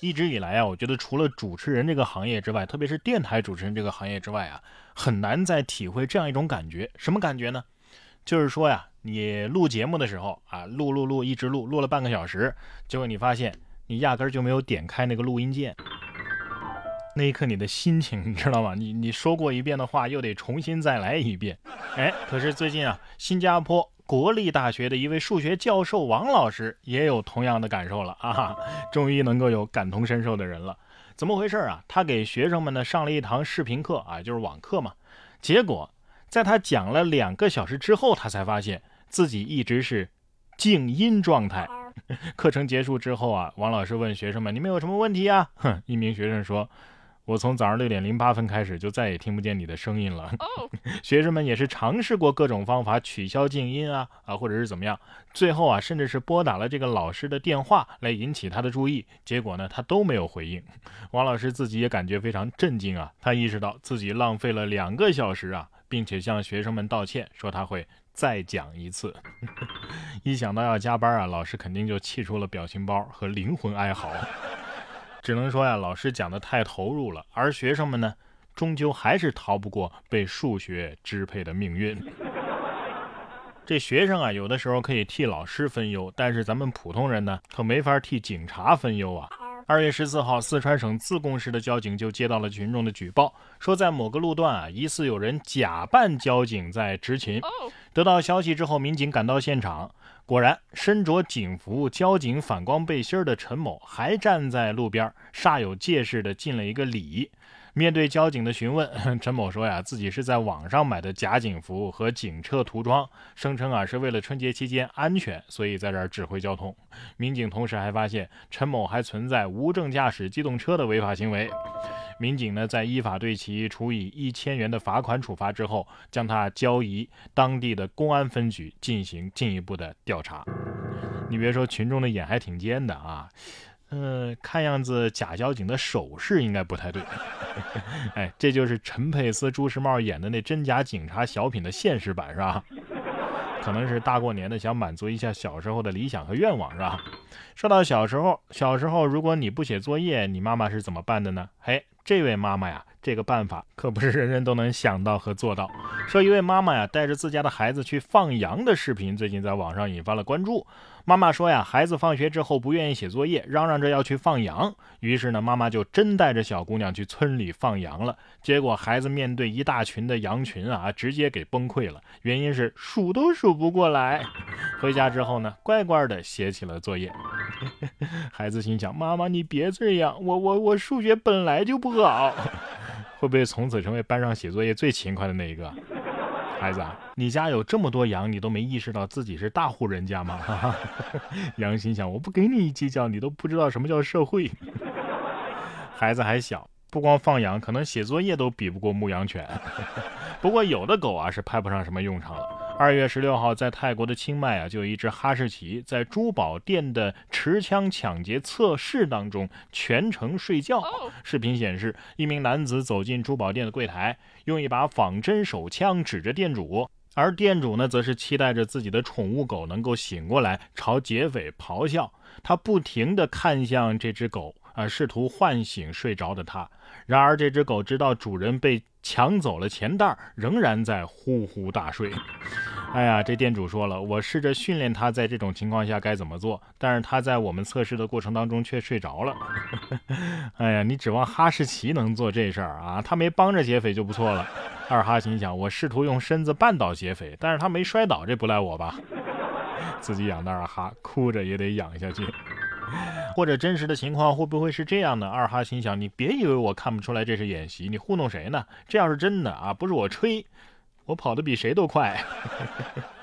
一直以来啊，我觉得除了主持人这个行业之外，特别是电台主持人这个行业之外啊，很难再体会这样一种感觉。什么感觉呢？就是说呀，你录节目的时候啊，录录录，一直录，录了半个小时，结果你发现你压根儿就没有点开那个录音键。那一刻你的心情你知道吗？你你说过一遍的话又得重新再来一遍。哎，可是最近啊，新加坡。国立大学的一位数学教授王老师也有同样的感受了啊！终于能够有感同身受的人了。怎么回事啊？他给学生们呢上了一堂视频课啊，就是网课嘛。结果在他讲了两个小时之后，他才发现自己一直是静音状态。课程结束之后啊，王老师问学生们：“你们有什么问题啊？”哼，一名学生说。我从早上六点零八分开始就再也听不见你的声音了。学生们也是尝试过各种方法取消静音啊啊，或者是怎么样，最后啊，甚至是拨打了这个老师的电话来引起他的注意，结果呢，他都没有回应。王老师自己也感觉非常震惊啊，他意识到自己浪费了两个小时啊，并且向学生们道歉，说他会再讲一次。一想到要加班啊，老师肯定就气出了表情包和灵魂哀嚎。只能说呀，老师讲的太投入了，而学生们呢，终究还是逃不过被数学支配的命运。这学生啊，有的时候可以替老师分忧，但是咱们普通人呢，可没法替警察分忧啊。二月十四号，四川省自贡市的交警就接到了群众的举报，说在某个路段啊，疑似有人假扮交警在执勤。得到消息之后，民警赶到现场。果然，身着警服、交警反光背心的陈某还站在路边，煞有介事地敬了一个礼。面对交警的询问，陈某说呀，自己是在网上买的假警服和警车涂装，声称啊是为了春节期间安全，所以在这儿指挥交通。民警同时还发现，陈某还存在无证驾驶机动车的违法行为。民警呢，在依法对其处以一千元的罚款处罚之后，将他交移当地的公安分局进行进一步的调查。你别说，群众的眼还挺尖的啊。嗯，看样子假交警的手势应该不太对。哎，这就是陈佩斯、朱时茂演的那真假警察小品的现实版，是吧？可能是大过年的，想满足一下小时候的理想和愿望，是吧？说到小时候，小时候如果你不写作业，你妈妈是怎么办的呢？嘿。这位妈妈呀，这个办法可不是人人都能想到和做到。说一位妈妈呀，带着自家的孩子去放羊的视频，最近在网上引发了关注。妈妈说呀，孩子放学之后不愿意写作业，嚷嚷着要去放羊。于是呢，妈妈就真带着小姑娘去村里放羊了。结果孩子面对一大群的羊群啊，直接给崩溃了，原因是数都数不过来。回家之后呢，乖乖的写起了作业。孩子心想：“妈妈，你别这样，我我我数学本来就不老，会不会从此成为班上写作业最勤快的那一个？”孩子，你家有这么多羊，你都没意识到自己是大户人家吗？羊心想：“我不给你一鸡叫，你都不知道什么叫社会。”孩子还小，不光放羊，可能写作业都比不过牧羊犬。不过有的狗啊，是派不上什么用场了。二月十六号，在泰国的清迈啊，就有一只哈士奇在珠宝店的持枪抢劫测试当中全程睡觉。视频显示，一名男子走进珠宝店的柜台，用一把仿真手枪指着店主，而店主呢，则是期待着自己的宠物狗能够醒过来，朝劫匪咆哮。他不停地看向这只狗。啊，试图唤醒睡着的他。然而，这只狗知道主人被抢走了钱袋，仍然在呼呼大睡。哎呀，这店主说了，我试着训练他在这种情况下该怎么做，但是他在我们测试的过程当中却睡着了。哎呀，你指望哈士奇能做这事儿啊？他没帮着劫匪就不错了。二哈心想，我试图用身子绊倒劫匪，但是他没摔倒，这不赖我吧？自己养的二哈，哭着也得养下去。或者真实的情况会不会是这样的？二哈心想：你别以为我看不出来这是演习，你糊弄谁呢？这要是真的啊，不是我吹，我跑得比谁都快。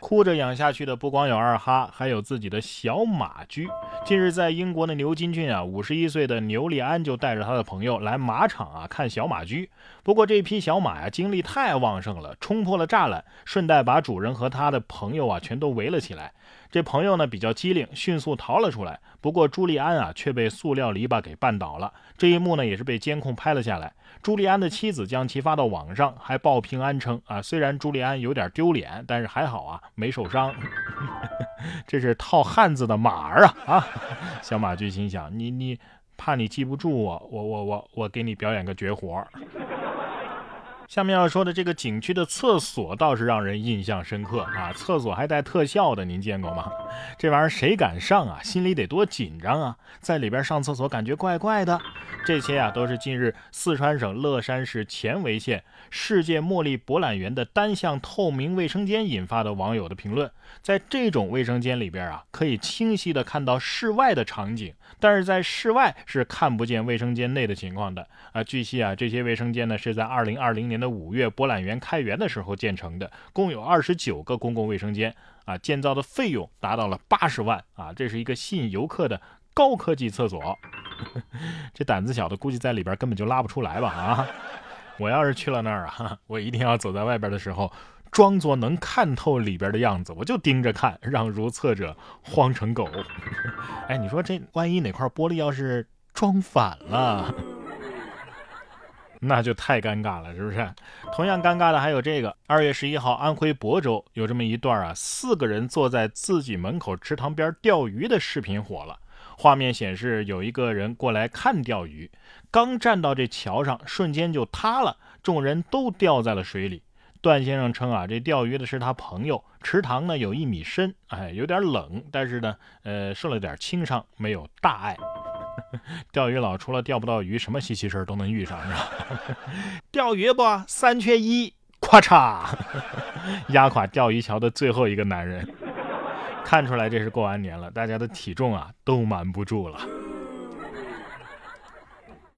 哭着养下去的不光有二哈，还有自己的小马驹。近日在英国的牛津郡啊，五十一岁的牛利安就带着他的朋友来马场啊看小马驹。不过这匹小马呀精力太旺盛了，冲破了栅栏，顺带把主人和他的朋友啊全都围了起来。这朋友呢比较机灵，迅速逃了出来。不过朱利安啊却被塑料篱笆给绊倒了。这一幕呢也是被监控拍了下来。朱利安的妻子将其发到网上，还报平安称啊，虽然朱利安有点丢脸，但是还好啊，没受伤。这是套汉子的马儿啊啊！小马驹心想：你你怕你记不住我，我我我我给你表演个绝活。下面要说的这个景区的厕所倒是让人印象深刻啊！厕所还带特效的，您见过吗？这玩意儿谁敢上啊？心里得多紧张啊！在里边上厕所感觉怪怪的。这些啊都是近日四川省乐山市犍为县世界茉莉博览园的单向透明卫生间引发的网友的评论。在这种卫生间里边啊，可以清晰的看到室外的场景，但是在室外是看不见卫生间内的情况的啊。据悉啊，这些卫生间呢是在二零二零年。的五月博览园开园的时候建成的，共有二十九个公共卫生间啊，建造的费用达到了八十万啊，这是一个吸引游客的高科技厕所。这胆子小的估计在里边根本就拉不出来吧啊！我要是去了那儿啊，我一定要走在外边的时候，装作能看透里边的样子，我就盯着看，让如厕者慌成狗。哎，你说这万一哪块玻璃要是装反了？那就太尴尬了，是不是？同样尴尬的还有这个。二月十一号，安徽亳州有这么一段啊，四个人坐在自己门口池塘边钓鱼的视频火了。画面显示，有一个人过来看钓鱼，刚站到这桥上，瞬间就塌了，众人都掉在了水里。段先生称啊，这钓鱼的是他朋友，池塘呢有一米深，哎，有点冷，但是呢，呃，受了点轻伤，没有大碍。钓鱼佬除了钓不到鱼，什么稀奇事儿都能遇上，是吧？钓鱼不三缺一，咔嚓，压垮钓鱼桥的最后一个男人。看出来这是过完年了，大家的体重啊都瞒不住了。